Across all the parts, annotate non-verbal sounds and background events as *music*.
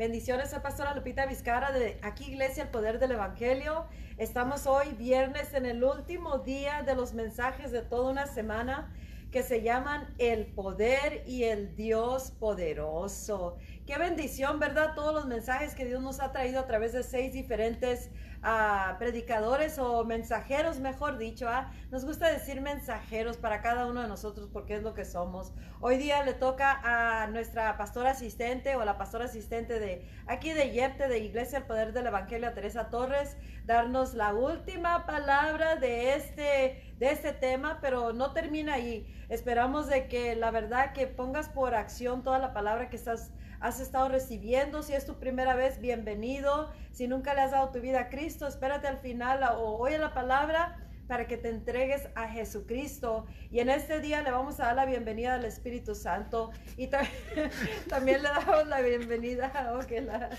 Bendiciones, soy Pastora Lupita Vizcara de aquí Iglesia El Poder del Evangelio. Estamos hoy viernes en el último día de los mensajes de toda una semana que se llaman El Poder y el Dios Poderoso. Qué bendición, ¿verdad? Todos los mensajes que Dios nos ha traído a través de seis diferentes a predicadores o mensajeros, mejor dicho. ¿ah? Nos gusta decir mensajeros para cada uno de nosotros porque es lo que somos. Hoy día le toca a nuestra pastora asistente o la pastora asistente de aquí de Yepte, de Iglesia El Poder del Evangelio, Teresa Torres, darnos la última palabra de este, de este tema, pero no termina ahí. Esperamos de que la verdad que pongas por acción toda la palabra que estás has estado recibiendo. Si es tu primera vez, bienvenido. Si nunca le has dado tu vida a Cristo, espérate al final o oye la palabra para que te entregues a Jesucristo. Y en este día le vamos a dar la bienvenida al Espíritu Santo. Y *laughs* también le damos la bienvenida, *laughs* okay, la,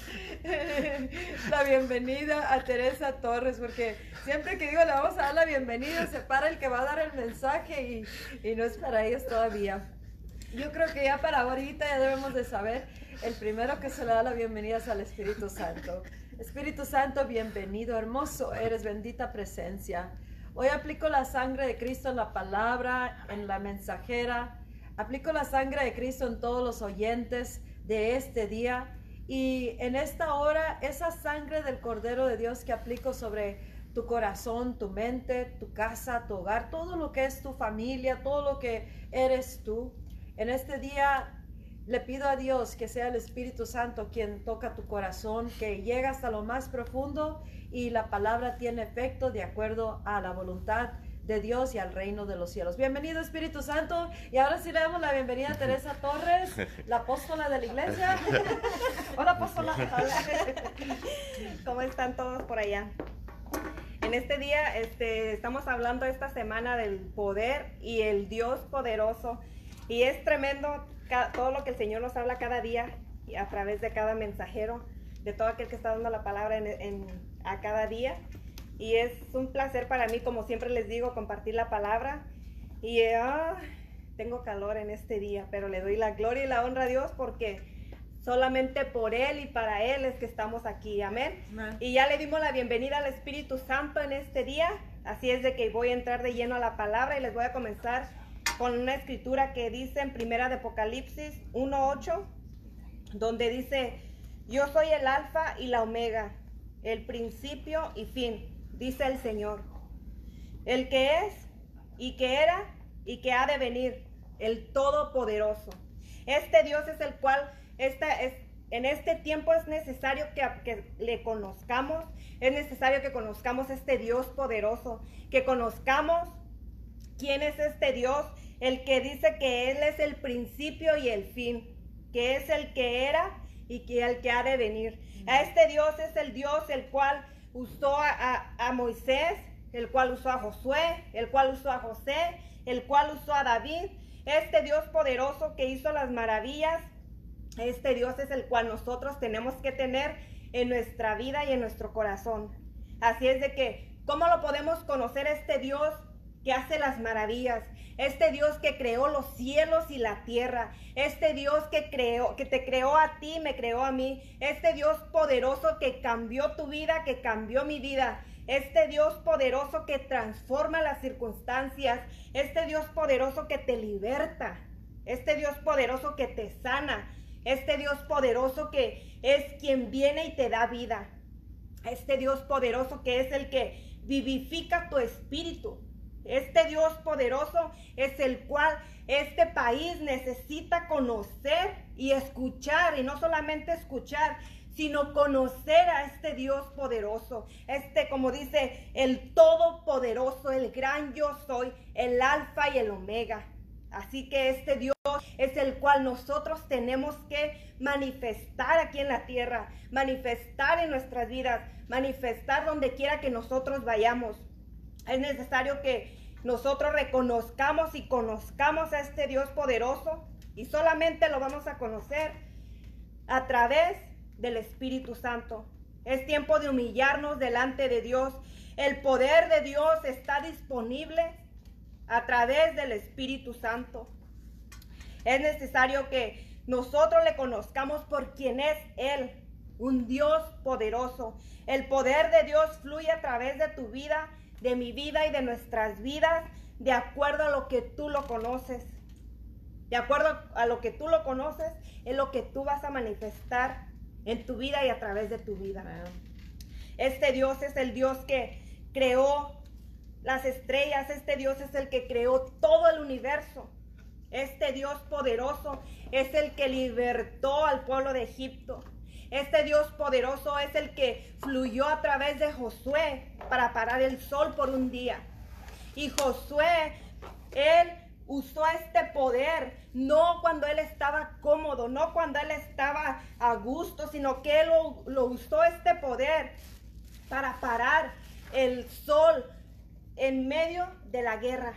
*laughs* la, bienvenida a Teresa Torres, porque siempre que digo le vamos a dar la bienvenida, se para el que va a dar el mensaje y, y no es para ellos todavía. Yo creo que ya para ahorita ya debemos de saber el primero que se le da la bienvenida es al Espíritu Santo. Espíritu Santo, bienvenido, hermoso, eres bendita presencia. Hoy aplico la sangre de Cristo en la palabra, en la mensajera. Aplico la sangre de Cristo en todos los oyentes de este día. Y en esta hora, esa sangre del Cordero de Dios que aplico sobre tu corazón, tu mente, tu casa, tu hogar, todo lo que es tu familia, todo lo que eres tú. En este día le pido a Dios que sea el Espíritu Santo quien toca tu corazón, que llega hasta lo más profundo y la palabra tiene efecto de acuerdo a la voluntad de Dios y al reino de los cielos. Bienvenido Espíritu Santo. Y ahora sí le damos la bienvenida a Teresa Torres, la apóstola de la iglesia. *laughs* Hola apóstola. *laughs* ¿Cómo están todos por allá? En este día este, estamos hablando esta semana del poder y el Dios poderoso. Y es tremendo todo lo que el Señor nos habla cada día a través de cada mensajero, de todo aquel que está dando la palabra en, a cada día. Y es un placer para mí, como siempre les digo, compartir la palabra. Y ah, tengo calor en este día, pero le doy la gloria y la honra a Dios porque solamente por Él y para Él es que estamos aquí. Amén. Y ya le dimos la bienvenida al Espíritu Santo en este día. Así es de que voy a entrar de lleno a la palabra y les voy a comenzar con una escritura que dice en Primera de Apocalipsis 1.8, donde dice, yo soy el alfa y la omega, el principio y fin, dice el Señor, el que es y que era y que ha de venir, el Todopoderoso. Este Dios es el cual esta es, en este tiempo es necesario que, que, le conozcamos, es necesario que conozcamos este Dios poderoso, que conozcamos quién es este Dios el que dice que Él es el principio y el fin, que es el que era y que el que ha de venir. A este Dios es el Dios el cual usó a, a, Moisés, el cual usó a Josué, el cual usó a José, el cual usó a David. Este Dios poderoso que hizo las maravillas, este Dios es el cual nosotros tenemos que tener en nuestra vida y en nuestro corazón. Así es de que, ¿cómo lo podemos conocer este Dios que hace las maravillas? este Dios que creó los cielos y la tierra, este Dios que creó, que te creó a ti, me creó a mí, este Dios poderoso que cambió tu vida, que cambió mi vida, este Dios poderoso que transforma las circunstancias, este Dios poderoso que te liberta, este Dios poderoso que te sana, este Dios poderoso que es quien viene y te da vida, este Dios poderoso que es el que vivifica tu espíritu. Este Dios poderoso es el cual este país necesita conocer y escuchar, y no solamente escuchar, sino conocer a este Dios poderoso, este como dice el todopoderoso, el gran yo soy, el alfa y el omega. Así que este Dios es el cual nosotros tenemos que manifestar aquí en la tierra, manifestar en nuestras vidas, manifestar donde quiera que nosotros vayamos. Es necesario que nosotros reconozcamos y conozcamos a este Dios poderoso y solamente lo vamos a conocer a través del Espíritu Santo. Es tiempo de humillarnos delante de Dios. El poder de Dios está disponible a través del Espíritu Santo. Es necesario que nosotros le conozcamos por quien es Él, un Dios poderoso. El poder de Dios fluye a través de tu vida, de mi vida y de nuestras vidas, de acuerdo a lo que tú lo conoces. De acuerdo a lo que tú lo conoces, es lo que tú vas a manifestar en tu vida y a través de tu vida. Este Dios es el Dios que creó las estrellas, este Dios es el que creó todo el universo. Este Dios poderoso es el que libertó al pueblo de Egipto. Este Dios poderoso es el que fluyó a través de Josué para parar el sol por un día. Y Josué, él usó este poder no cuando él estaba cómodo, no cuando él estaba a gusto, sino que él lo, lo usó este poder para parar el sol en medio de la guerra,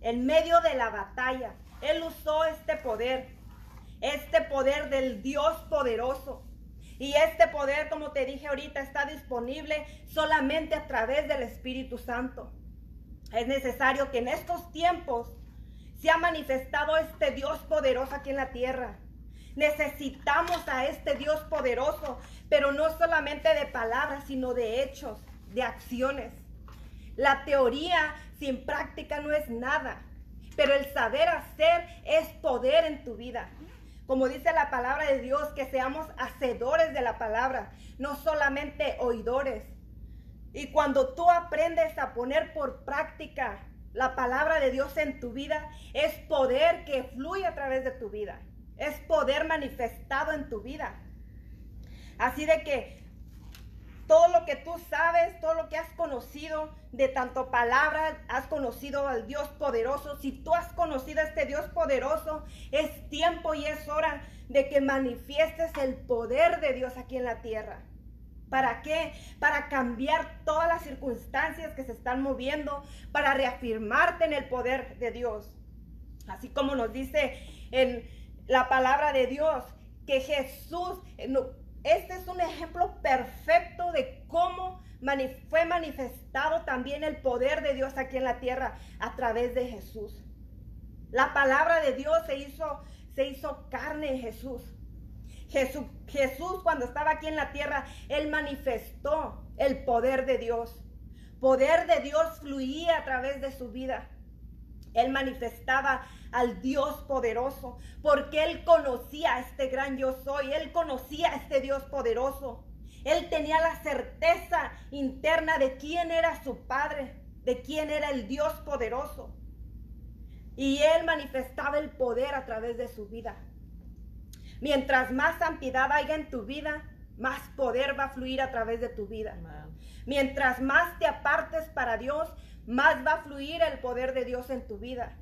en medio de la batalla. Él usó este poder, este poder del Dios poderoso. Y este poder, como te dije ahorita, está disponible solamente a través del Espíritu Santo. Es necesario que en estos tiempos se ha manifestado este Dios poderoso aquí en la tierra. Necesitamos a este Dios poderoso, pero no solamente de palabras, sino de hechos, de acciones. La teoría sin práctica no es nada. Pero el saber hacer es poder en tu vida. Como dice la palabra de Dios, que seamos hacedores de la palabra, no solamente oidores. Y cuando tú aprendes a poner por práctica la palabra de Dios en tu vida, es poder que fluye a través de tu vida. Es poder manifestado en tu vida. Así de que todo lo que tú sabes, todo lo que has conocido de tanto palabra, has conocido al Dios poderoso. Si tú has conocido a este Dios poderoso, es tiempo y es hora de que manifiestes el poder de Dios aquí en la tierra. ¿Para qué? Para cambiar todas las circunstancias que se están moviendo, para reafirmarte en el poder de Dios. Así como nos dice en la palabra de Dios, que Jesús, este es un ejemplo perfecto de cómo fue manifestado también el poder de Dios aquí en la tierra a través de Jesús. La palabra de Dios se hizo, se hizo carne en Jesús. Jesús. Jesús cuando estaba aquí en la tierra, Él manifestó el poder de Dios. Poder de Dios fluía a través de su vida. Él manifestaba al Dios poderoso, porque él conocía a este gran yo soy, él conocía a este Dios poderoso. Él tenía la certeza interna de quién era su Padre, de quién era el Dios poderoso. Y él manifestaba el poder a través de su vida. Mientras más santidad haya en tu vida, más poder va a fluir a través de tu vida. Mientras más te apartes para Dios, más va a fluir el poder de Dios en tu vida.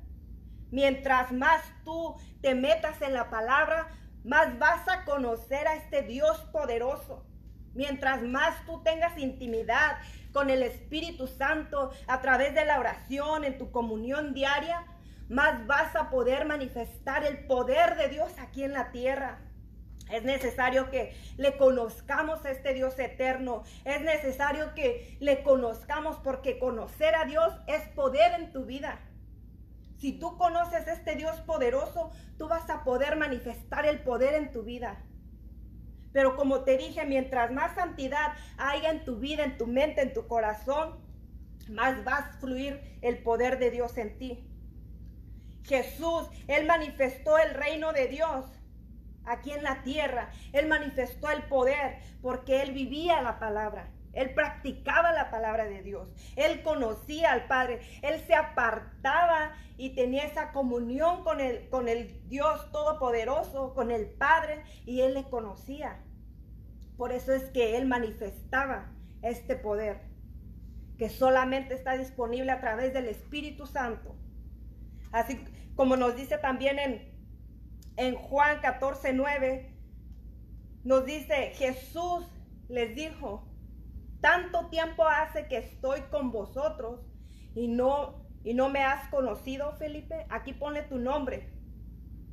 Mientras más tú te metas en la palabra, más vas a conocer a este Dios poderoso. Mientras más tú tengas intimidad con el Espíritu Santo a través de la oración, en tu comunión diaria, más vas a poder manifestar el poder de Dios aquí en la tierra. Es necesario que le conozcamos a este Dios eterno. Es necesario que le conozcamos porque conocer a Dios es poder en tu vida. Si tú conoces a este Dios poderoso, tú vas a poder manifestar el poder en tu vida. Pero como te dije, mientras más santidad haya en tu vida, en tu mente, en tu corazón, más va a fluir el poder de Dios en ti. Jesús, Él manifestó el reino de Dios aquí en la tierra. Él manifestó el poder porque él vivía la palabra. Él practicaba la palabra de Dios. Él conocía al Padre. Él se apartaba y tenía esa comunión con el, con el Dios Todopoderoso, con el Padre, y él le conocía. Por eso es que él manifestaba este poder, que solamente está disponible a través del Espíritu Santo. Así como nos dice también en en Juan 14, 9, nos dice, Jesús les dijo, tanto tiempo hace que estoy con vosotros y no, y no me has conocido, Felipe. Aquí pone tu nombre.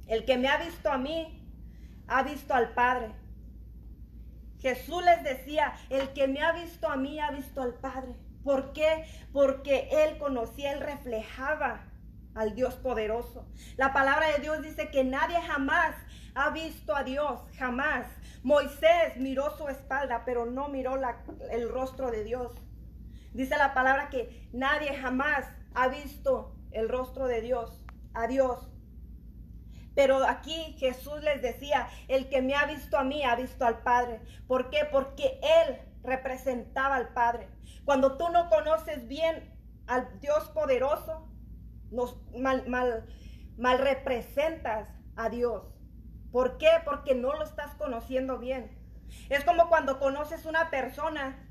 El que me ha visto a mí, ha visto al Padre. Jesús les decía, el que me ha visto a mí, ha visto al Padre. ¿Por qué? Porque él conocía, él reflejaba al Dios poderoso. La palabra de Dios dice que nadie jamás ha visto a Dios, jamás. Moisés miró su espalda, pero no miró el rostro de Dios. Dice la palabra que nadie jamás ha visto el rostro de Dios, a Dios. Pero aquí Jesús les decía, el que me ha visto a mí ha visto al Padre. ¿Por qué? Porque Él representaba al Padre. Cuando tú no conoces bien al Dios poderoso, mal, mal, mal representas a Dios. ¿Por qué? Porque no lo estás conociendo bien. Es como cuando conoces una persona,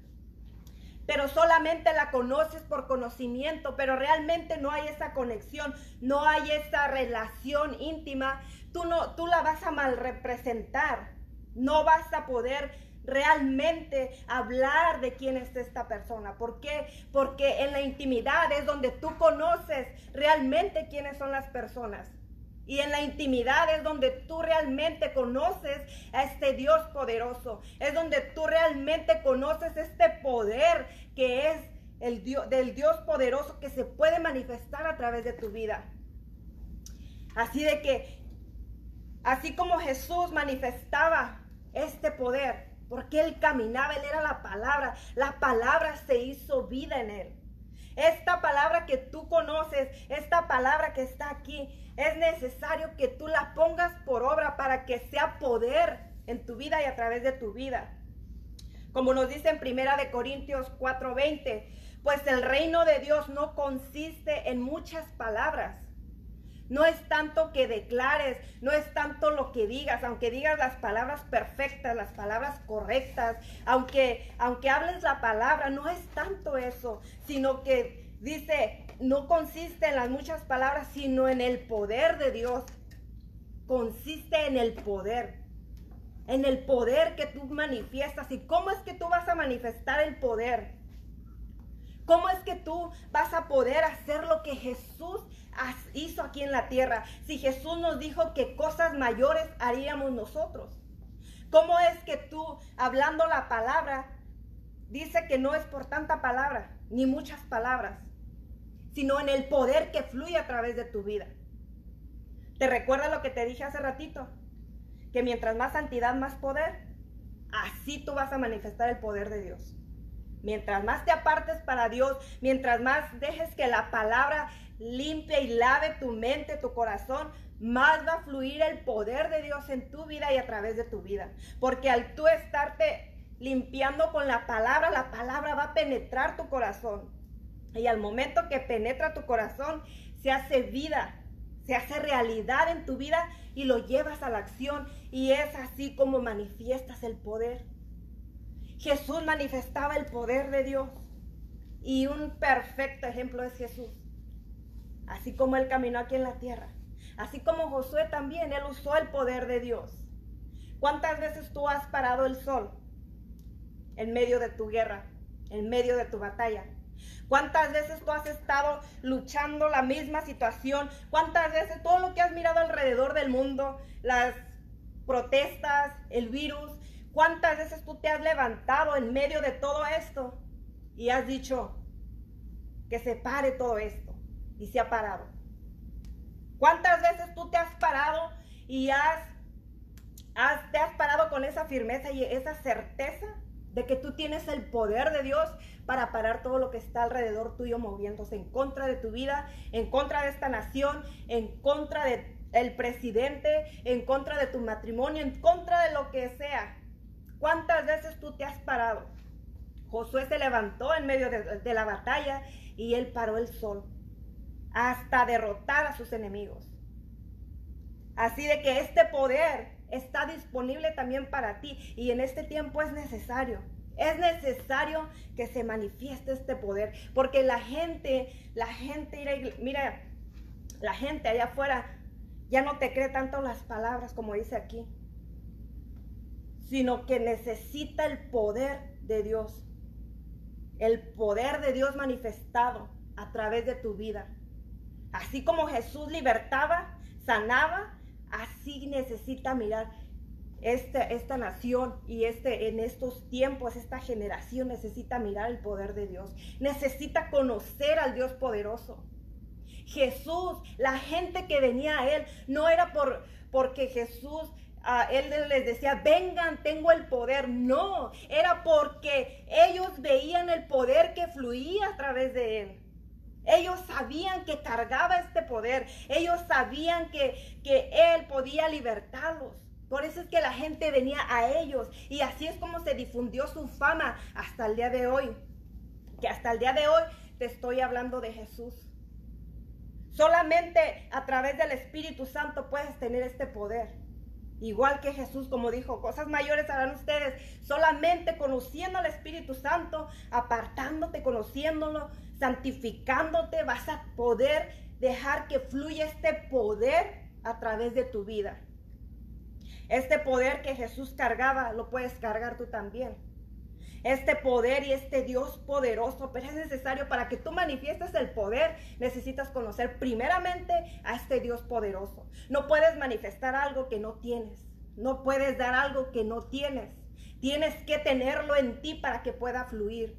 pero solamente la conoces por conocimiento, pero realmente no hay esa conexión, no hay esa relación íntima. Tú no, tú la vas a mal representar. No vas a poder realmente hablar de quién es esta persona. ¿Por qué? Porque en la intimidad es donde tú conoces realmente quiénes son las personas. Y en la intimidad es donde tú realmente conoces a este Dios poderoso. Es donde tú realmente conoces este poder que es el Dios, del Dios poderoso que se puede manifestar a través de tu vida. Así de que, así como Jesús manifestaba este poder, porque él caminaba, él era la palabra, la palabra se hizo vida en él. Esta palabra que tú conoces, esta palabra que está aquí, es necesario que tú la pongas por obra para que sea poder en tu vida y a través de tu vida. Como nos dice en Primera de Corintios 4:20, pues el reino de Dios no consiste en muchas palabras. No es tanto que declares, no es tanto lo que digas, aunque digas las palabras perfectas, las palabras correctas, aunque aunque hables la palabra, no es tanto eso, sino que dice, no consiste en las muchas palabras, sino en el poder de Dios. Consiste en el poder. En el poder que tú manifiestas. ¿Y cómo es que tú vas a manifestar el poder? ¿Cómo es que tú vas a poder hacer lo que Jesús hizo aquí en la tierra? Si Jesús nos dijo que cosas mayores haríamos nosotros. ¿Cómo es que tú, hablando la palabra, dice que no es por tanta palabra, ni muchas palabras, sino en el poder que fluye a través de tu vida. ¿Te recuerda lo que te dije hace ratito? Que mientras más santidad, más poder, así tú vas a manifestar el poder de Dios. Mientras más te apartes para Dios, mientras más dejes que la palabra limpie y lave tu mente, tu corazón, más va a fluir el poder de Dios en tu vida y a través de tu vida. Porque al tú estarte limpiando con la palabra, la palabra va a penetrar tu corazón. Y al momento que penetra tu corazón, se hace vida, se hace realidad en tu vida y lo llevas a la acción. Y es así como manifiestas el poder. Jesús manifestaba el poder de Dios. Y un perfecto ejemplo es Jesús. Así como Él caminó aquí en la tierra. Así como Josué también, Él usó el poder de Dios. ¿Cuántas veces tú has parado el sol en medio de tu guerra, en medio de tu batalla? ¿Cuántas veces tú has estado luchando la misma situación? ¿Cuántas veces todo lo que has mirado alrededor del mundo, las protestas, el virus, cuántas veces tú te has levantado en medio de todo esto y has dicho que se pare todo esto y se ha parado? ¿Cuántas veces tú te has parado y has, has, te has parado con esa firmeza y esa certeza de que tú tienes el poder de Dios para parar todo lo que está alrededor tuyo moviéndose en contra de tu vida, en contra de esta nación, en contra de el presidente, en contra de tu matrimonio, en contra de lo que sea. ¿Cuántas veces tú te has parado? Josué se levantó en medio de, de la batalla y él paró el sol hasta derrotar a sus enemigos. Así de que este poder está disponible también para ti y en este tiempo es necesario. Es necesario que se manifieste este poder, porque la gente, la gente, mira, la gente allá afuera ya no te cree tanto las palabras como dice aquí, sino que necesita el poder de Dios, el poder de Dios manifestado a través de tu vida. Así como Jesús libertaba, sanaba, así necesita mirar esta, esta nación y este, en estos tiempos, esta generación necesita mirar el poder de Dios. Necesita conocer al Dios poderoso. Jesús, la gente que venía a él, no era por porque Jesús a él les decía, vengan, tengo el poder. No, era porque ellos veían el poder que fluía a través de él. Ellos sabían que cargaba este poder. Ellos sabían que, que él podía libertarlos. Por eso es que la gente venía a ellos. Y así es como se difundió su fama hasta el día de hoy. Que hasta el día de hoy te estoy hablando de Jesús. Solamente a través del Espíritu Santo puedes tener este poder. Igual que Jesús, como dijo, cosas mayores harán ustedes solamente conociendo al Espíritu Santo, apartándote, conociéndolo, santificándote, vas a poder dejar que fluya este poder a través de tu vida. Este poder que Jesús cargaba, lo puedes cargar tú también. Este poder y este Dios poderoso, pero es necesario para que tú manifiestes el poder, necesitas conocer primeramente a este Dios poderoso. No puedes manifestar algo que no tienes. No puedes dar algo que no tienes. Tienes que tenerlo en ti para que pueda fluir.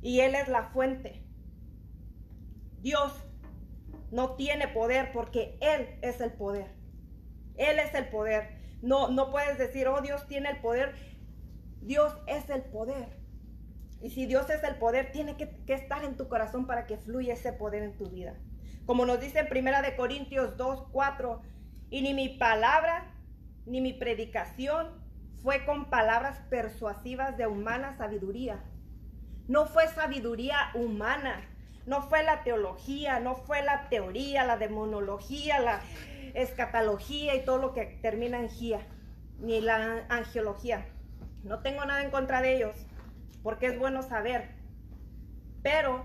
Y Él es la fuente. Dios no tiene poder porque Él es el poder. Él es el poder. No, no puedes decir, oh Dios tiene el poder Dios es el poder. Y si Dios es el poder, tiene que, estar en tu corazón para que fluya ese poder en tu vida. Como nos dice en Primera de Corintios 2, 4, y ni mi palabra ni mi predicación fue con palabras persuasivas de humana sabiduría. No fue sabiduría humana, no fue la teología, no fue la teoría, la demonología, la escatología y todo lo que termina en gía, ni la angiología. No tengo nada en contra de ellos, porque es bueno saber. Pero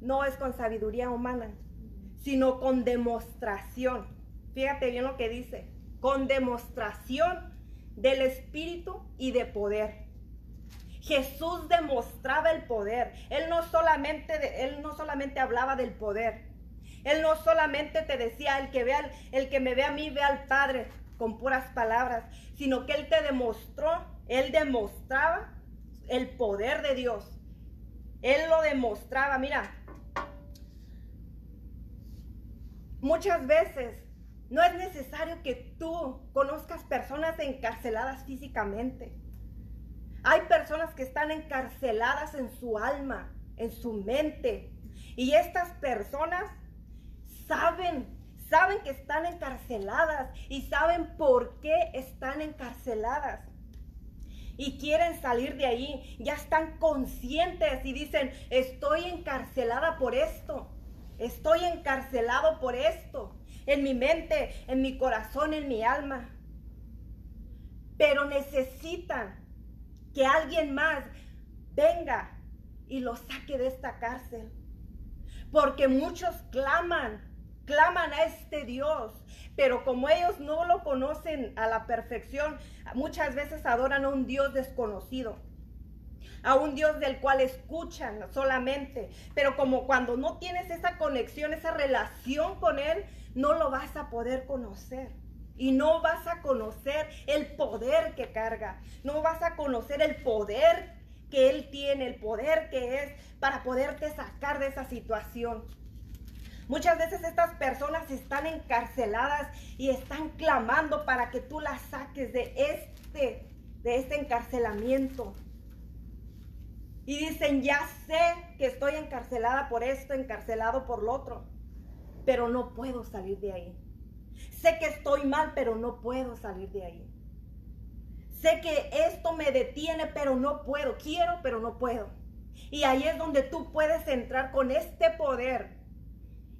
no es con sabiduría humana, sino con demostración. Fíjate bien lo que dice, con demostración del Espíritu y de poder. Jesús demostraba el poder. Él no solamente, él no solamente hablaba del poder. Él no solamente te decía, el que, vea, el que me ve a mí, ve al Padre con puras palabras, sino que Él te demostró, Él demostraba el poder de Dios. Él lo demostraba, mira, muchas veces no es necesario que tú conozcas personas encarceladas físicamente. Hay personas que están encarceladas en su alma, en su mente. Y estas personas saben saben que están encarceladas y saben por qué están encarceladas. Y quieren salir de ahí, ya están conscientes y dicen, estoy encarcelada por esto, estoy encarcelado por esto, en mi mente, en mi corazón, en mi alma. Pero necesitan que alguien más venga y los saque de esta cárcel. Porque muchos claman claman a este Dios, pero como ellos no lo conocen a la perfección, muchas veces adoran a un Dios desconocido, a un Dios del cual escuchan solamente, pero como cuando no tienes esa conexión, esa relación con Él, no lo vas a poder conocer. Y no vas a conocer el poder que carga. No vas a conocer el poder que Él tiene, el poder que es para poderte sacar de esa situación. Muchas veces estas personas están encarceladas y están clamando para que tú las saques de este, de este encarcelamiento. Y dicen, ya sé que estoy encarcelada por esto, encarcelado por lo otro, pero no puedo salir de ahí. Sé que estoy mal, pero no puedo salir de ahí. Sé que esto me detiene, pero no puedo. Quiero, pero no puedo. Y ahí es donde tú puedes entrar con este poder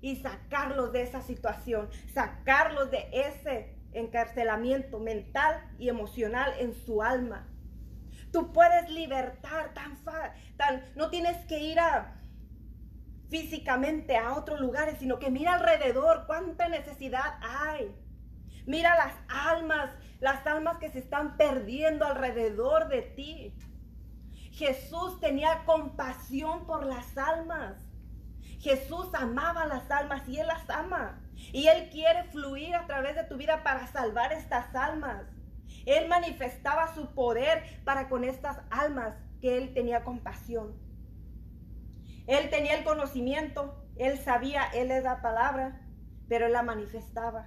y sacarlos de esa situación, sacarlos de ese encarcelamiento mental y emocional en su alma. Tú puedes libertar tan fácil, no tienes que ir a físicamente a otros lugares, sino que mira alrededor cuánta necesidad hay. Mira las almas, las almas que se están perdiendo alrededor de ti. Jesús tenía compasión por las almas. Jesús amaba las almas y Él las ama. Y Él quiere fluir a través de tu vida para salvar estas almas. Él manifestaba su poder para con estas almas que Él tenía compasión. Él tenía el conocimiento Él sabía, Él es la palabra, pero Él la manifestaba.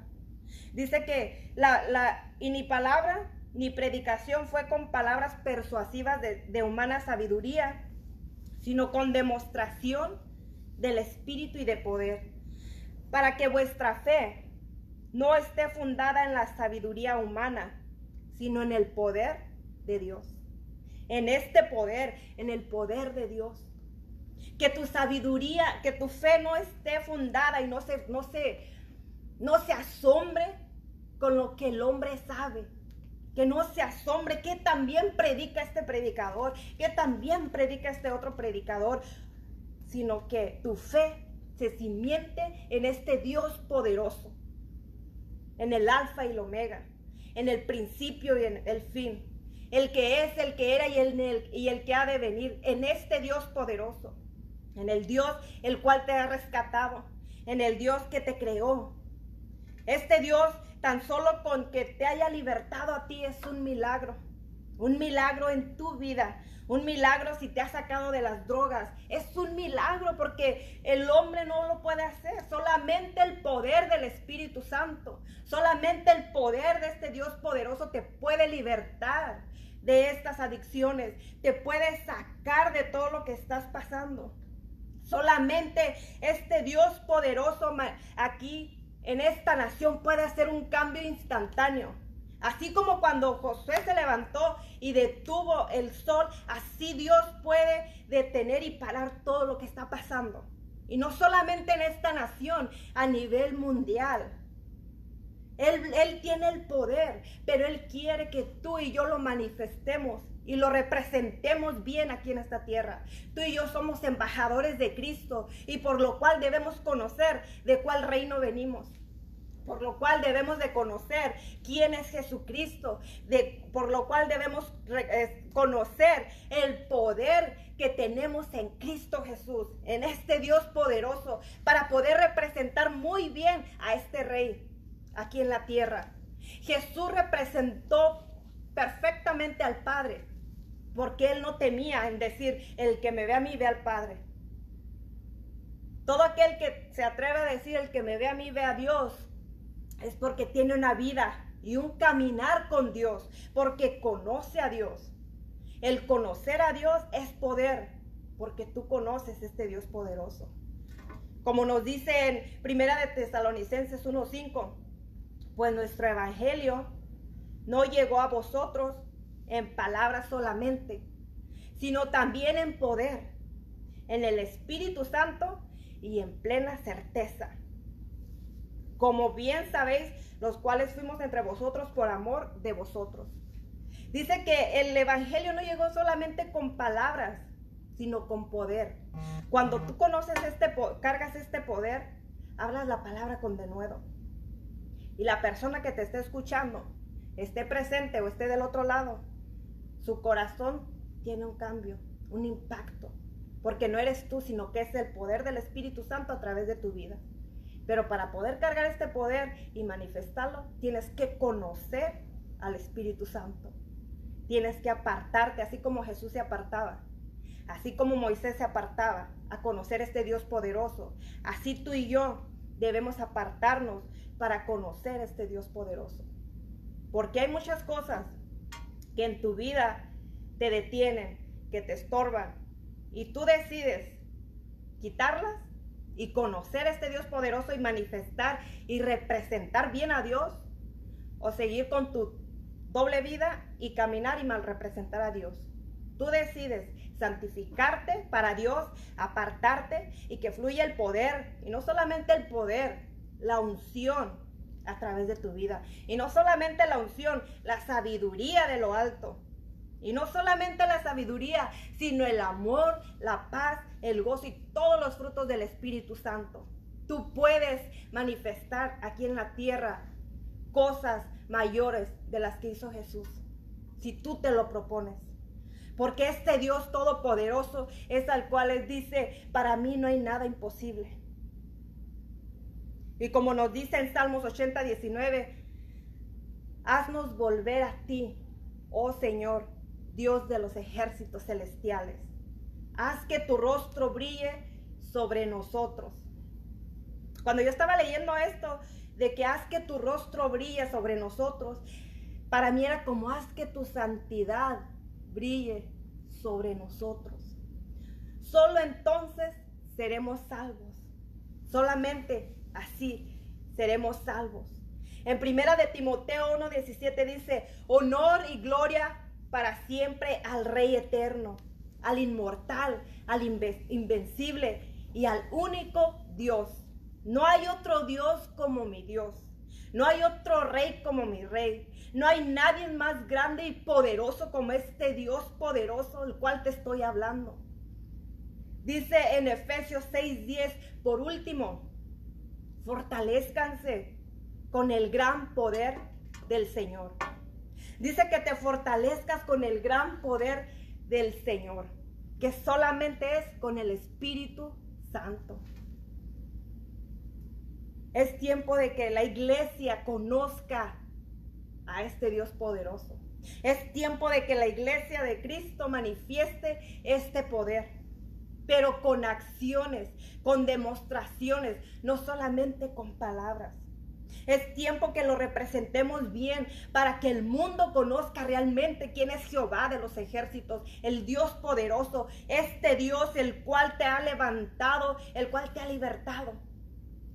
Dice que la, la y ni palabra ni predicación fue con palabras persuasivas de, de humana sabiduría, sino con demostración del Espíritu y de poder, para que vuestra fe no esté fundada en la sabiduría humana, sino en el poder de Dios. En este poder, en el poder de Dios. Que tu sabiduría, que tu fe no esté fundada y no se, no se, no se asombre con lo que el hombre sabe. Que no se asombre que también predica este predicador, que también predica este otro predicador, sino que tu fe se cimiente en este Dios poderoso, en el alfa y el omega, en el principio y en el fin, el que es, el que era y el, y el que ha de venir, en este Dios poderoso, en el Dios el cual te ha rescatado, en el Dios que te creó. Este Dios tan solo con que te haya libertado a ti es un milagro, un milagro en tu vida, un milagro si te ha sacado de las drogas. Es un milagro porque el hombre no lo puede hacer. Solamente el poder del Espíritu Santo, solamente el poder de este Dios poderoso te puede libertar de estas adicciones, te puede sacar de todo lo que estás pasando. Solamente este Dios poderoso aquí en esta nación puede hacer un cambio instantáneo. Así como cuando Josué se levantó y detuvo el sol, así Dios puede detener y parar todo lo que está pasando. Y no solamente en esta nación, a nivel mundial. Él, él, tiene el poder, pero Él quiere que tú y yo lo manifestemos y lo representemos bien aquí en esta tierra. Tú y yo somos embajadores de Cristo y por lo cual debemos conocer de cuál reino venimos por lo cual debemos de conocer quién es Jesucristo, de, por lo cual debemos conocer el poder que tenemos en Cristo Jesús, en este Dios poderoso, para poder representar muy bien a este rey aquí en la tierra. Jesús representó perfectamente al Padre, porque él no temía en decir, el que me ve a mí ve al Padre. Todo aquel que se atreve a decir, el que me ve a mí ve a Dios, es porque tiene una vida y un caminar con Dios, porque conoce a Dios. El conocer a Dios es poder, porque tú conoces este Dios poderoso. Como nos dice en Primera de Tesalonicenses 1:5, pues nuestro evangelio no llegó a vosotros en palabras solamente, sino también en poder, en el Espíritu Santo y en plena certeza como bien sabéis, los cuales fuimos entre vosotros por amor de vosotros. Dice que el Evangelio no llegó solamente con palabras, sino con poder. Cuando tú conoces este, cargas este poder, hablas la palabra con denuedo. Y la persona que te esté escuchando, esté presente o esté del otro lado, su corazón tiene un cambio, un impacto. Porque no eres tú, sino que es el poder del Espíritu Santo a través de tu vida. Pero para poder cargar este poder y manifestarlo, tienes que conocer al Espíritu Santo. Tienes que apartarte, así como Jesús se apartaba. Así como Moisés se apartaba a conocer este Dios poderoso. Así tú y yo debemos apartarnos para conocer este Dios poderoso. Porque hay muchas cosas que en tu vida te detienen, que te estorban. Y tú decides quitarlas y conocer este Dios poderoso y manifestar y representar bien a Dios o seguir con tu doble vida y caminar y mal representar a Dios. Tú decides santificarte para Dios, apartarte y que fluya el poder. Y no solamente el poder, la unción a través de tu vida. Y no solamente la unción, la sabiduría de lo alto. Y no solamente la sabiduría, sino el amor, la paz, el gozo y todos los frutos del Espíritu Santo. Tú puedes manifestar aquí en la tierra cosas mayores de las que hizo Jesús, si tú te lo propones. Porque este Dios todopoderoso es al cual Él dice, para mí no hay nada imposible. Y como nos dice en Salmos 80, 19, haznos volver a ti, oh Señor, Dios de los ejércitos celestiales. Haz que tu rostro brille sobre nosotros. Cuando yo estaba leyendo esto, de que haz que tu rostro brille sobre nosotros, para mí era como haz que tu santidad brille sobre nosotros. Solo entonces seremos salvos. Solamente así seremos salvos. En primera de Timoteo 1:17 dice, "Honor y gloria para siempre al Rey eterno, al inmortal, al invencible y al único Dios. No hay otro Dios como mi Dios. No hay otro rey como mi rey. No hay nadie más grande y poderoso como este Dios poderoso del cual te estoy hablando. Dice en Efesios 6:10, por último, fortalezcanse con el gran poder del Señor. Dice que te fortalezcas con el gran poder del Señor, que solamente es con el Espíritu Santo. Es tiempo de que la iglesia conozca a este Dios poderoso. Es tiempo de que la iglesia de Cristo manifieste este poder pero con acciones, con demostraciones, no solamente con palabras. Es tiempo que lo representemos bien para que el mundo conozca realmente quién es Jehová de los ejércitos, el Dios poderoso, este Dios el cual te ha levantado, el cual te ha libertado.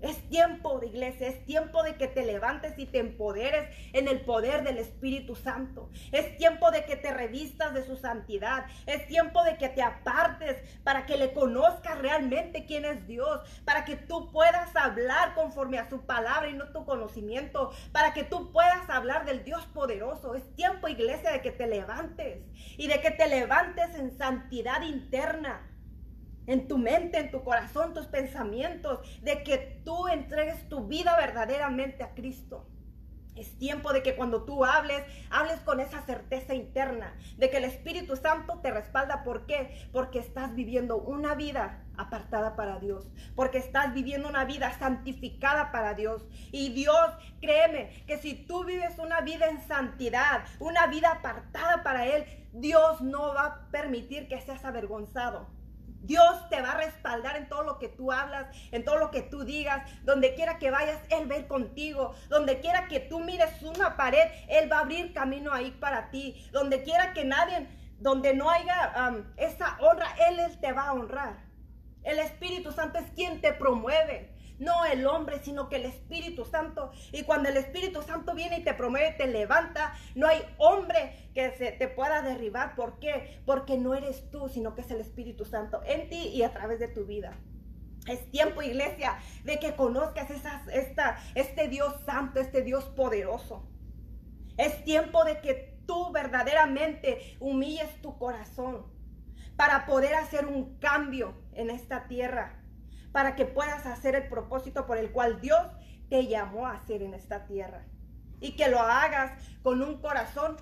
Es tiempo iglesia, es tiempo de que te levantes y te empoderes en el poder del Espíritu Santo. Es tiempo de que te revistas de su santidad. Es tiempo de que te apartes para que le conozcas realmente quién es Dios. Para que tú puedas hablar conforme a su palabra y no tu conocimiento. Para que tú puedas hablar del Dios poderoso. Es tiempo, iglesia, de que te levantes y de que te levantes en santidad interna en tu mente, en tu corazón, tus pensamientos, de que tú entregues tu vida verdaderamente a Cristo. Es tiempo de que cuando tú hables, hables con esa certeza interna, de que el Espíritu Santo te respalda. ¿Por qué? Porque estás viviendo una vida apartada para Dios, porque estás viviendo una vida santificada para Dios. Y Dios, créeme, que si tú vives una vida en santidad, una vida apartada para Él, Dios no va a permitir que seas avergonzado. Dios te va a respaldar en todo lo que tú hablas, en todo lo que tú digas. Donde quiera que vayas, Él va a ir contigo. Donde quiera que tú mires una pared, Él va a abrir camino ahí para ti. Donde quiera que nadie, donde no haya esa honra, él te va a honrar. El Espíritu Santo es quien te promueve no el hombre, sino que el Espíritu Santo. Y cuando el Espíritu Santo viene y te promueve, te levanta, no hay hombre que se te pueda derribar. ¿Por qué? Porque no eres tú, sino que es el Espíritu Santo en ti y a través de tu vida. Es tiempo, iglesia, de que conozcas esta, este Dios santo, este Dios poderoso. Es tiempo de que tú verdaderamente humilles tu corazón para poder hacer un cambio en esta tierra para que puedas hacer el propósito por el cual Dios te llamó a hacer en esta tierra. Y que lo hagas con un corazón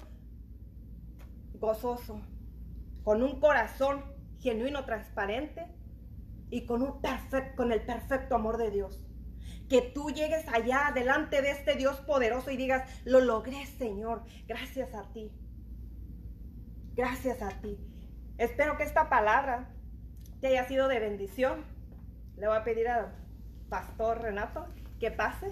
gozoso, con un corazón genuino, transparente y con, el perfecto amor de Dios. Que tú llegues allá delante de este Dios poderoso y digas, lo logré Señor, gracias a ti. Gracias a ti. Espero que esta palabra te haya sido de bendición le voy a pedir al pastor Renato que pase.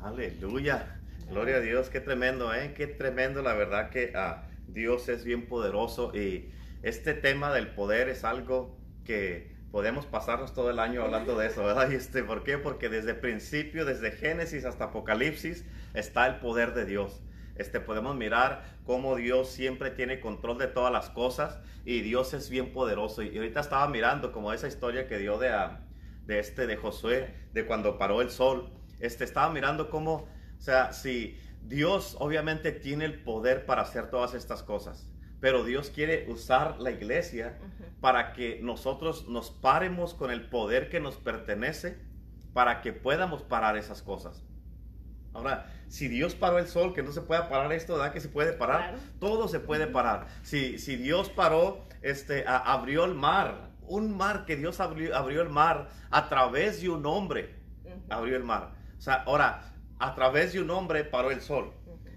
Aleluya. Gloria a Dios, qué tremendo, ¿eh? Qué tremendo, la verdad que ah, Dios es bien poderoso y este tema del poder es algo que podemos pasarnos todo el año hablando de eso, ¿verdad? *laughs* este, ¿Por qué? Porque desde principio, desde Génesis hasta Apocalipsis, está el poder de Dios. Este, podemos mirar cómo Dios siempre tiene control de todas las cosas y Dios es bien poderoso. Y ahorita estaba mirando como esa historia que dio de, ah, de este, de Josué, de cuando paró el sol. Este, estaba mirando cómo, o sea, si Dios obviamente tiene el poder para hacer todas estas cosas, pero Dios quiere usar la iglesia para que nosotros nos paremos con el poder que nos pertenece para que podamos parar esas cosas. Ahora, si Dios paró el sol, que no se puede parar esto, ¿verdad? Que se puede parar. Todo se puede parar. Si, si Dios paró, este, abrió el mar, un mar que Dios abrió, abrió, el mar a través de un hombre, abrió el mar. O sea, ahora, a través de un hombre paró el sol,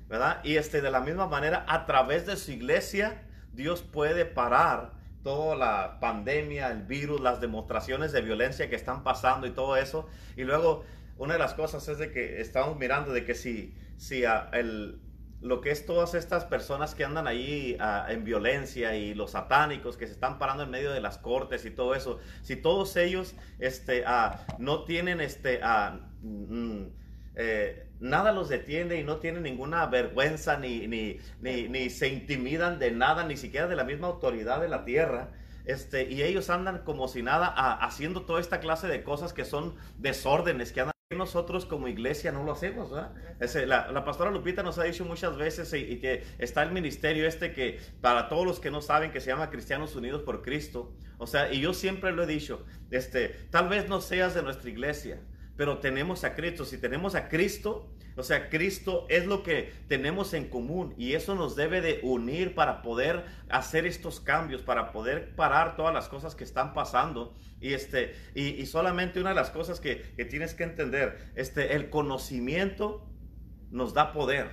¿verdad? Y este, de la misma manera, a través de su iglesia, Dios puede parar toda la pandemia, el virus, las demostraciones de violencia que están pasando y todo eso. Y luego, una de las cosas es de que estamos mirando de que si, si el, lo que es todas estas personas que andan ahí en violencia y los satánicos que se están parando en medio de las cortes y todo eso, si todos ellos este, no tienen este, mm, eh, nada los detiene y no tienen ninguna vergüenza ni, ni, ni, se intimidan de nada, ni siquiera de la misma autoridad de la tierra. Este, y ellos andan como si nada haciendo toda esta clase de cosas que son desórdenes, que andan nosotros como iglesia no lo hacemos, ¿verdad? la, pastora Lupita nos ha dicho muchas veces y, que está el ministerio este que para todos los que no saben que se llama Cristianos Unidos por Cristo, o sea, y yo siempre lo he dicho, este, tal vez no seas de nuestra iglesia, pero tenemos a Cristo, si tenemos a Cristo, o sea, Cristo es lo que tenemos en común y eso nos debe de unir para poder hacer estos cambios, para poder parar todas las cosas que están pasando. Y, este, y, solamente una de las cosas que, tienes que entender, este, el conocimiento nos da poder,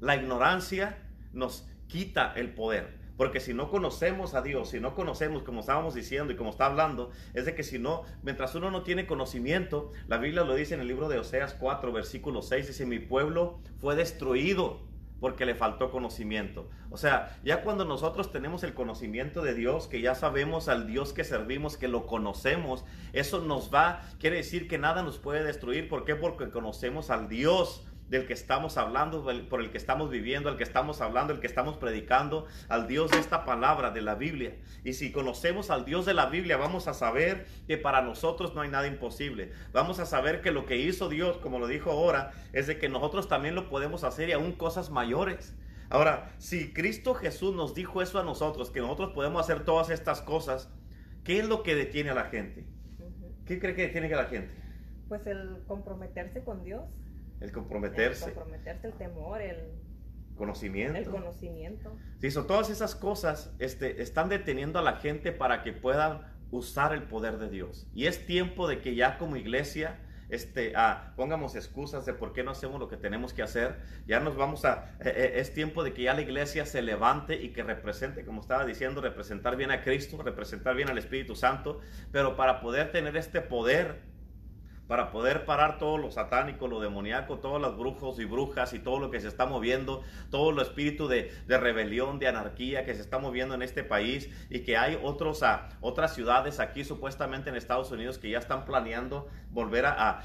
la ignorancia nos quita el poder. Porque si no conocemos a Dios, si no conocemos, como estábamos diciendo y como está hablando, es de que si no, mientras uno no tiene conocimiento, la Biblia lo dice en el libro de Oseas 4, versículo 6, dice, mi pueblo fue destruido porque le faltó conocimiento. O sea, ya cuando nosotros tenemos el conocimiento de Dios, que ya sabemos al Dios que servimos, que lo conocemos, eso nos va, quiere decir que nada nos puede destruir. ¿Por qué? Porque conocemos al Dios del que estamos hablando, por el que estamos viviendo, al que estamos hablando, el que estamos predicando, al Dios de esta palabra, de la Biblia. Y si conocemos al Dios de la Biblia, vamos a saber que para nosotros no hay nada imposible. Vamos a saber que lo que hizo Dios, como lo dijo ahora, es de que nosotros también lo podemos hacer y aún cosas mayores. Ahora, si Cristo Jesús nos dijo eso a nosotros, que nosotros podemos hacer todas estas cosas, ¿qué es lo que detiene a la gente? ¿Qué cree que detiene a la gente? Pues el comprometerse con Dios. El comprometerse. El comprometerse, el temor, el conocimiento. El conocimiento. Sí, son todas esas cosas este, están deteniendo a la gente para que puedan usar el poder de Dios. Y es tiempo de que ya como iglesia este, ah, pongamos excusas de por qué no hacemos lo que tenemos que hacer. Ya nos vamos a, eh, eh, es tiempo de que ya la iglesia se levante y que represente, como estaba diciendo, representar bien a Cristo, representar bien al Espíritu Santo, pero para poder tener este poder para poder parar todo lo satánico, lo demoníaco, todos los brujos y brujas y todo lo que se está moviendo, todo el espíritu de, rebelión, de anarquía que se está moviendo en este país y que hay otros, a, otras ciudades aquí supuestamente en Estados Unidos que ya están planeando volver a,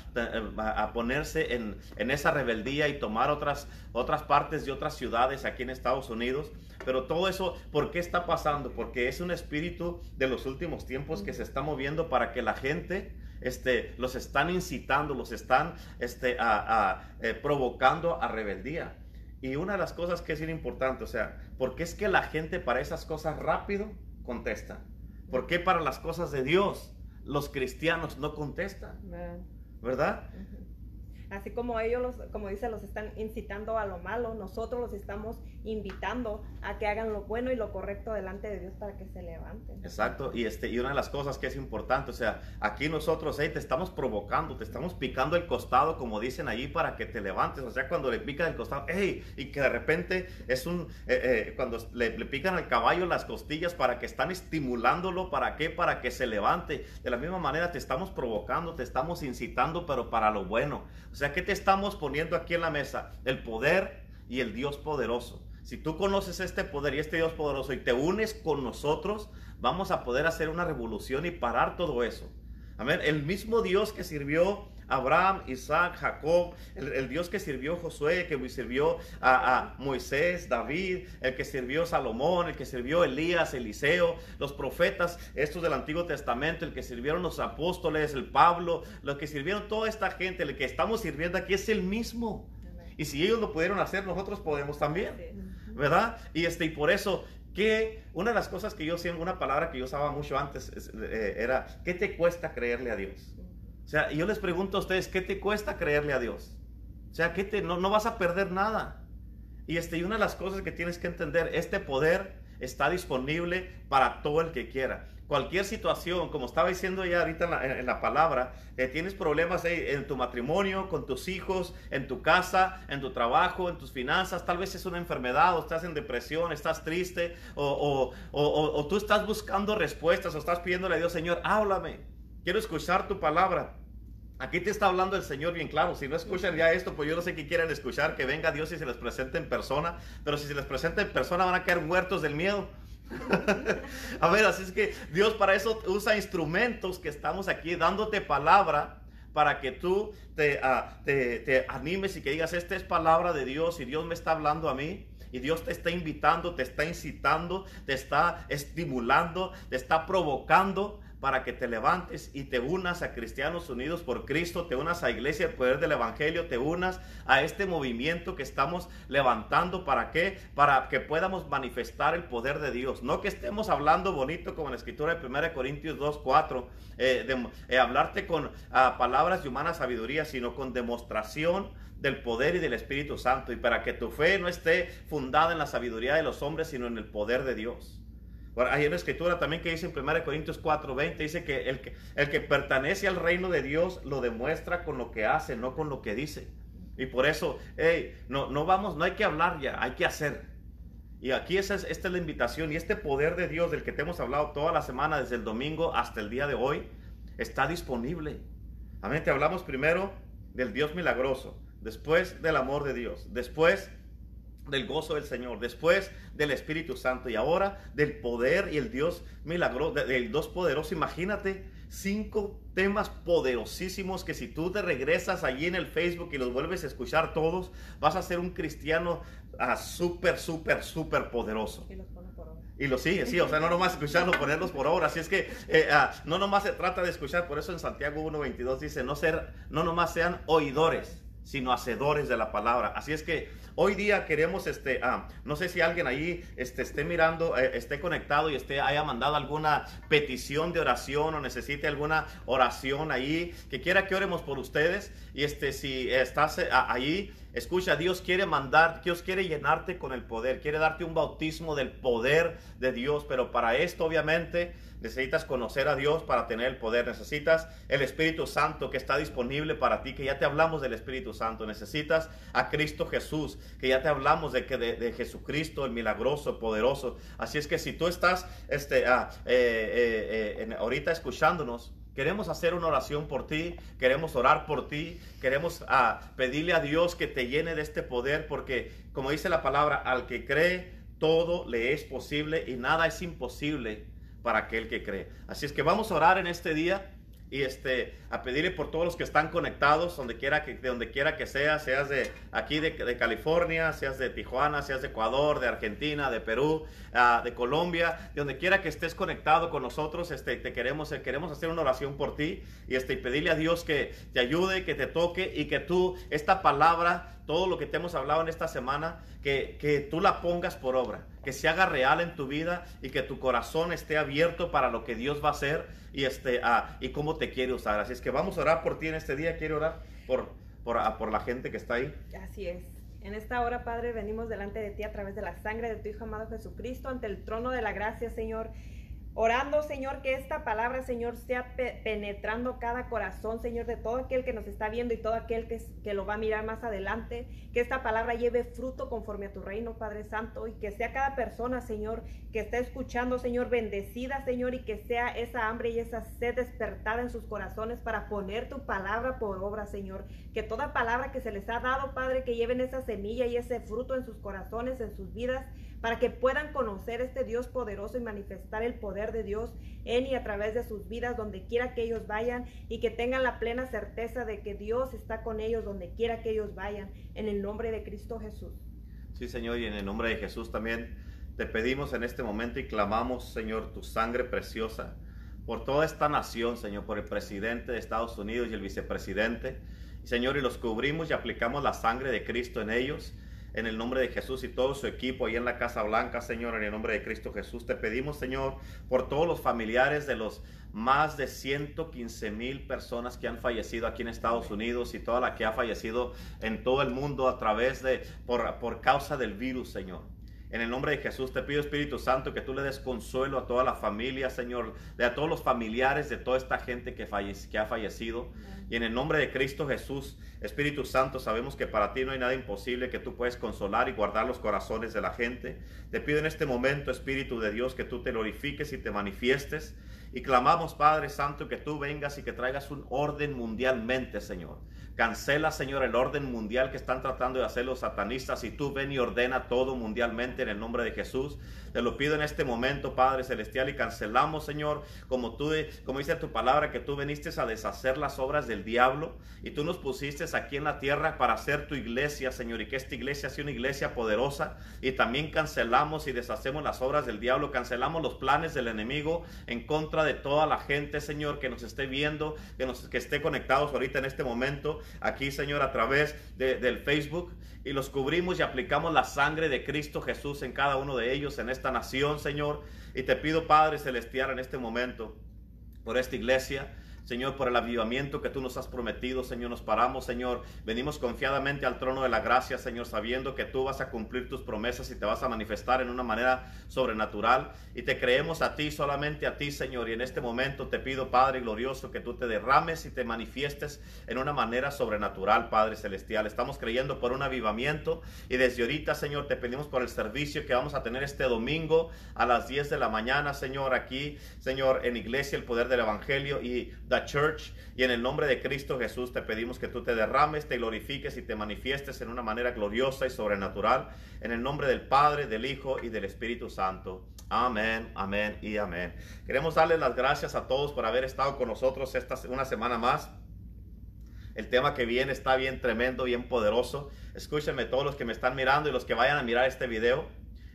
a, ponerse en, en, esa rebeldía y tomar otras, otras partes de otras ciudades aquí en Estados Unidos. Pero todo eso, ¿por qué está pasando? Porque es un espíritu de los últimos tiempos que se está moviendo para que la gente este, los están incitando, los están este, a, eh, provocando a rebeldía. Y una de las cosas que es bien importante, o sea, ¿por qué es que la gente para esas cosas rápido contesta? ¿Por qué para las cosas de Dios los cristianos no contestan? ¿Verdad? Así como ellos, los, como dice, los están incitando a lo malo, nosotros los estamos invitando a que hagan lo bueno y lo correcto delante de Dios para que se levanten. Exacto, y, este, y una de las cosas que es importante, o sea, aquí nosotros hey, te estamos provocando, te estamos picando el costado, como dicen allí, para que te levantes. O sea, cuando le pican el costado, hey, y que de repente es un, eh, eh, cuando le, le pican al caballo las costillas para que están estimulándolo, ¿para qué? Para que se levante. De la misma manera te estamos provocando, te estamos incitando, pero para lo bueno. O sea, ¿qué te estamos poniendo aquí en la mesa? El poder y el Dios poderoso. Si tú conoces este poder y este Dios poderoso y te unes con nosotros, vamos a poder hacer una revolución y parar todo eso. Amén. El mismo Dios que sirvió Abraham, Isaac, Jacob, el, Dios que sirvió Josué, que sirvió a, a, Moisés, David, el que sirvió Salomón, el que sirvió Elías, Eliseo, los profetas, estos del Antiguo Testamento, el que sirvieron los apóstoles, el Pablo, los que sirvieron toda esta gente, el que estamos sirviendo aquí es el mismo. Y si ellos lo pudieron hacer, nosotros podemos también. ¿Verdad? Y, este, y por eso que una de las cosas que yo siempre, una palabra que yo usaba mucho antes eh, era, ¿qué te cuesta creerle a Dios? O sea, yo les pregunto a ustedes, ¿qué te cuesta creerle a Dios? O sea, ¿qué te, no, no vas a perder nada. Y, este, y una de las cosas que tienes que entender, este poder está disponible para todo el que quiera. cualquier situación, como estaba diciendo ya ahorita en la, palabra, eh, tienes problemas en tu matrimonio, con tus hijos, en tu casa, en tu trabajo, en tus finanzas, tal vez es una enfermedad o estás en depresión, estás triste o, o tú estás buscando respuestas o estás pidiéndole a Dios, Señor, háblame, quiero escuchar tu palabra. Aquí te está hablando el Señor bien claro. Si no escuchan ya esto, pues yo no sé qué quieren escuchar, que venga Dios y se les presente en persona. Pero si se les presenta en persona van a caer muertos del miedo. *laughs* a ver, así es que Dios para eso usa instrumentos que estamos aquí dándote palabra para que tú ah, te, te, animes y que digas, esta es palabra de Dios y Dios me está hablando a mí. Y Dios te está invitando, te está incitando, te está estimulando, te está provocando para que te levantes y te unas a Cristianos Unidos por Cristo, te unas a Iglesia el Poder del Evangelio, te unas a este movimiento que estamos levantando. ¿Para qué? Para que podamos manifestar el poder de Dios. No que estemos hablando bonito como en la escritura de 1 Corintios 2, 4, eh, eh, hablarte con ah, palabras de humana sabiduría, sino con demostración del poder y del Espíritu Santo y para que tu fe no esté fundada en la sabiduría de los hombres, sino en el poder de Dios hay una escritura también que dice en 1 Corintios 4, 20, dice que el, que pertenece al reino de Dios lo demuestra con lo que hace, no con lo que dice. Y por eso, hey, no, no vamos, no hay que hablar ya, hay que hacer. Y aquí es, esta es la invitación y este poder de Dios del que te hemos hablado toda la semana, desde el domingo hasta el día de hoy, está disponible. Amén, te hablamos primero del Dios milagroso, después del amor de Dios, después del gozo del Señor, después del Espíritu Santo y ahora del poder y el Dios milagroso, del Dios poderoso. Imagínate cinco temas poderosísimos que si tú te regresas allí en el Facebook y los vuelves a escuchar todos, vas a ser un cristiano ah, súper, súper, súper poderoso. Y los por obra. Y lo sigue, sí, o sea, no nomás escucharlo, ponerlos por obra. Así es que eh, ah, no nomás se trata de escuchar, por eso en Santiago 1.22 dice, no, ser, no nomás sean oidores, sino hacedores de la palabra. Así es que Hoy día queremos, este, ah, no sé si alguien ahí este, esté mirando, eh, esté conectado y esté, haya mandado alguna petición de oración o necesite alguna oración ahí, que quiera que oremos por ustedes. Y este, si estás eh, ahí, escucha, Dios quiere mandar, Dios quiere llenarte con el poder, quiere darte un bautismo del poder de Dios, pero para esto obviamente Necesitas conocer a Dios para tener el poder. Necesitas el Espíritu Santo que está disponible para ti, que ya te hablamos del Espíritu Santo. Necesitas a Cristo Jesús, que ya te hablamos de, que de, Jesucristo, el milagroso, poderoso. Así es que si tú estás este, ah, eh, eh, eh, ahorita escuchándonos, Queremos hacer una oración por ti, queremos orar por ti, queremos ah, pedirle a Dios que te llene de este poder, porque como dice la palabra, al que cree, todo le es posible y nada es imposible para aquel que cree. Así es que vamos a orar en este día y este, a pedirle por todos los que están conectados, donde quiera que, de donde quiera que sea, seas de aquí de, California, seas de Tijuana, seas de Ecuador, de Argentina, de Perú, ah, de Colombia, de donde quiera que estés conectado con nosotros, este, te queremos, eh, queremos hacer una oración por ti y este, pedirle a Dios que te ayude, que te toque y que tú, esta palabra, todo lo que te hemos hablado en esta semana, que, que tú la pongas por obra, que se haga real en tu vida y que tu corazón esté abierto para lo que Dios va a hacer y, este, ah, y cómo te quiere usar. Así es que vamos a orar por ti en este día. Quiero orar por, por, ah, por la gente que está ahí. Así es. En esta hora, Padre, venimos delante de ti a través de la sangre de tu Hijo amado Jesucristo, ante el trono de la gracia, Señor. Orando, Señor, que esta palabra, Señor, sea penetrando cada corazón, Señor, de todo aquel que nos está viendo y todo aquel que, que lo va a mirar más adelante. Que esta palabra lleve fruto conforme a tu reino, Padre Santo, y que sea cada persona, Señor, que esté escuchando, Señor, bendecida, Señor, y que sea esa hambre y esa sed despertada en sus corazones para poner tu palabra por obra, Señor. Que toda palabra que se les ha dado, Padre, que lleven esa semilla y ese fruto en sus corazones, en sus vidas para que puedan conocer este Dios poderoso y manifestar el poder de Dios en y a través de sus vidas, donde quiera que ellos vayan, y que tengan la plena certeza de que Dios está con ellos donde quiera que ellos vayan, en el nombre de Cristo Jesús. Sí, Señor, y en el nombre de Jesús también te pedimos en este momento y clamamos, Señor, tu sangre preciosa por toda esta nación, Señor, por el presidente de Estados Unidos y el vicepresidente. Señor, y los cubrimos y aplicamos la sangre de Cristo en ellos en el nombre de Jesús y todo su equipo ahí en la Casa Blanca, Señor, en el nombre de Cristo Jesús. Te pedimos, Señor, por todos los familiares de los más de 115 mil personas que han fallecido aquí en Estados Unidos y toda la que ha fallecido en todo el mundo a través de, por, por causa del virus, Señor. En el nombre de Jesús te pido, Espíritu Santo, que tú le des consuelo a toda la familia, Señor, de a todos los familiares de toda esta gente que, que ha fallecido. Y en el nombre de Cristo Jesús, Espíritu Santo, sabemos que para ti no hay nada imposible, que tú puedes consolar y guardar los corazones de la gente. Te pido en este momento, Espíritu de Dios, que tú te glorifiques y te manifiestes. Y clamamos, Padre Santo, que tú vengas y que traigas un orden mundialmente, Señor. Cancela, Señor, el orden mundial que están tratando de hacer los satanistas y tú ven y ordena todo mundialmente en el nombre de Jesús. Te lo pido en este momento, Padre Celestial, y cancelamos, Señor, como tú, como dice tu palabra, que tú viniste a deshacer las obras del diablo y tú nos pusiste aquí en la tierra para hacer tu iglesia, Señor, y que esta iglesia sea una iglesia poderosa. Y también cancelamos y deshacemos las obras del diablo, cancelamos los planes del enemigo en contra de toda la gente, Señor, que nos esté viendo, que, nos, que esté conectados ahorita en este momento, aquí, Señor, a través del Facebook y los cubrimos y aplicamos la sangre de Cristo Jesús en cada uno de ellos, en esta nación, Señor. Y te pido, Padre Celestial, en este momento, por esta iglesia, Señor, por el avivamiento que tú nos has prometido, Señor, nos paramos, Señor. Venimos confiadamente al trono de la gracia, Señor, sabiendo que tú vas a cumplir tus promesas y te vas a manifestar en una manera sobrenatural. Y te creemos a ti, solamente a ti, Señor. Y en este momento te pido, Padre glorioso, que tú te derrames y te manifiestes en una manera sobrenatural, Padre celestial. Estamos creyendo por un avivamiento y desde ahorita, Señor, te pedimos por el servicio que vamos a tener este domingo a las 10 de la mañana, Señor, aquí, Señor, en Iglesia, el poder del Evangelio y Church. Y en el nombre de Cristo Jesús te pedimos que tú te derrames, te glorifiques y te manifiestes en una manera gloriosa y sobrenatural. En el nombre del Padre, del Hijo y del Espíritu Santo. Amén, amén y amén. Queremos darles las gracias a todos por haber estado con nosotros esta una semana más. El tema que viene está bien tremendo, bien poderoso. Escúchenme todos los que me están mirando y los que vayan a mirar este video.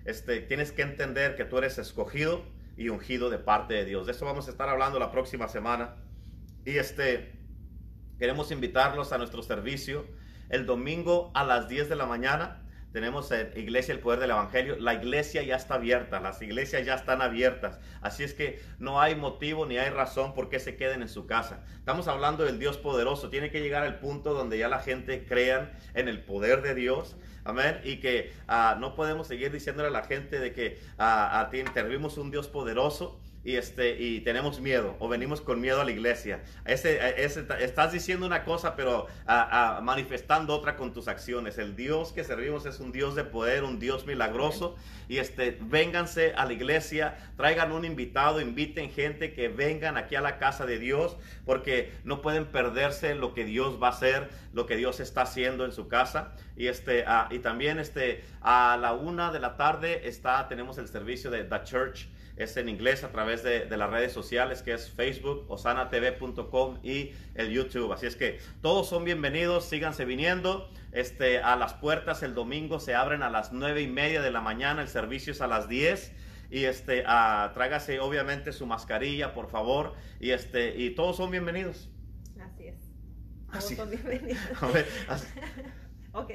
Este, tienes que entender que tú eres escogido y ungido de parte de Dios. De eso vamos a estar hablando la próxima semana. Y este, queremos invitarlos a nuestro servicio el domingo a las 10 de la mañana. Tenemos en Iglesia el Poder del Evangelio. La iglesia ya está abierta, las iglesias ya están abiertas. Así es que no hay motivo ni hay razón por qué se queden en su casa. Estamos hablando del Dios poderoso. Tiene que llegar al punto donde ya la gente crean en el poder de Dios. Amén. Y que ah, no podemos seguir diciéndole a la gente de que uh, servimos un Dios poderoso y, este, y tenemos miedo o venimos con miedo a la iglesia. Ese, ese estás diciendo una cosa pero manifestando otra con tus acciones. El Dios que servimos es un Dios de poder, un Dios milagroso. Y este, vénganse a la iglesia, traigan un invitado, inviten gente que vengan aquí a la casa de Dios porque no pueden perderse lo que Dios va a hacer, lo que Dios está haciendo en su casa. Y, este, y también este, a la una de la tarde está, tenemos el servicio de The Church es en inglés a través de, las redes sociales que es Facebook, osanatv.com y el YouTube. Así es que todos son bienvenidos, síganse viniendo. Este, a las puertas el domingo se abren a las nueve y media de la mañana, el servicio es a las 10 y este trágase obviamente su mascarilla por favor. Y este y todos son bienvenidos. Así es. Todos son bienvenidos. *laughs* Así. *laughs* ok.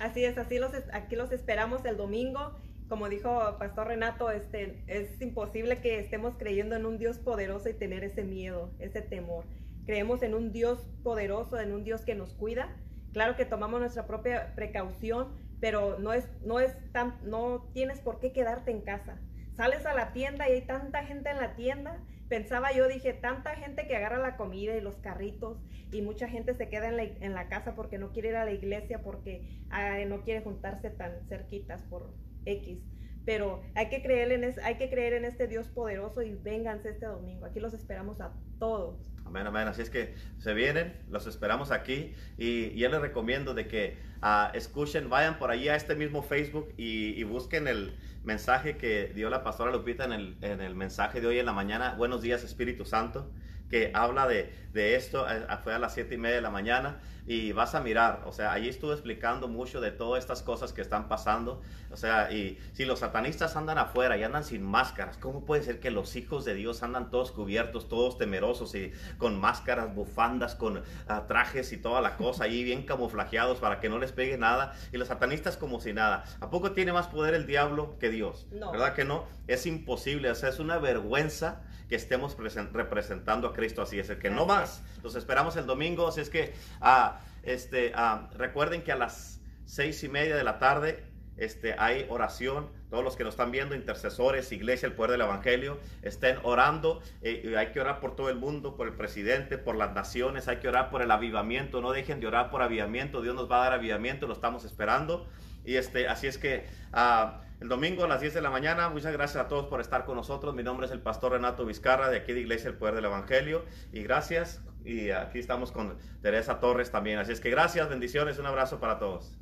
Así es así los aquí los esperamos el domingo como dijo Pastor Renato, este, es imposible que estemos creyendo en un Dios poderoso y tener ese miedo, ese temor. Creemos en un Dios poderoso, en un Dios que nos cuida. Claro que tomamos nuestra propia precaución, pero no es, no es tan, no tienes por qué quedarte en casa. Sales a la tienda y hay tanta gente en la tienda. Pensaba yo, dije, tanta gente que agarra la comida y los carritos y mucha gente se queda en la, en la casa porque no quiere ir a la iglesia, porque no quiere juntarse tan cerquitas por, X. Pero hay que, creer en hay que creer en este Dios poderoso y vénganse este domingo. Aquí los esperamos a todos. Amén, amén. Así es que se vienen, los esperamos aquí y yo les recomiendo de que uh, escuchen, vayan por allí a este mismo Facebook y, busquen el mensaje que dio la pastora Lupita en el, en el mensaje de hoy en la mañana. Buenos días Espíritu Santo que habla de, de esto, fue a las siete y media de la mañana y vas a mirar, o sea, allí estuve explicando mucho de todas estas cosas que están pasando, o sea, y si los satanistas andan afuera y andan sin máscaras, ¿cómo puede ser que los hijos de Dios andan todos cubiertos, todos temerosos y con máscaras, bufandas, con ah, trajes y toda la cosa ahí bien camuflajeados para que no les pegue nada y los satanistas como si nada? ¿A poco tiene más poder el diablo que Dios? ¿Verdad que no? Es imposible, o sea, es una vergüenza que estemos representando a Cristo así. Es el que no más. Los esperamos el domingo. Así es que ah, este, ah, recuerden que a las seis y media de la tarde este, hay oración. Todos los que nos están viendo, intercesores, iglesia, el poder del evangelio, estén orando. Eh, hay que orar por todo el mundo, por el presidente, por las naciones. Hay que orar por el avivamiento. No dejen de orar por avivamiento. Dios nos va a dar avivamiento, lo estamos esperando. Y este, así es que ah, el domingo a las 10 de la mañana, muchas gracias a todos por estar con nosotros. Mi nombre es el pastor Renato Vizcarra de aquí de Iglesia El Poder del Evangelio. Y gracias. Y aquí estamos con Teresa Torres también. Así es que gracias, bendiciones, un abrazo para todos.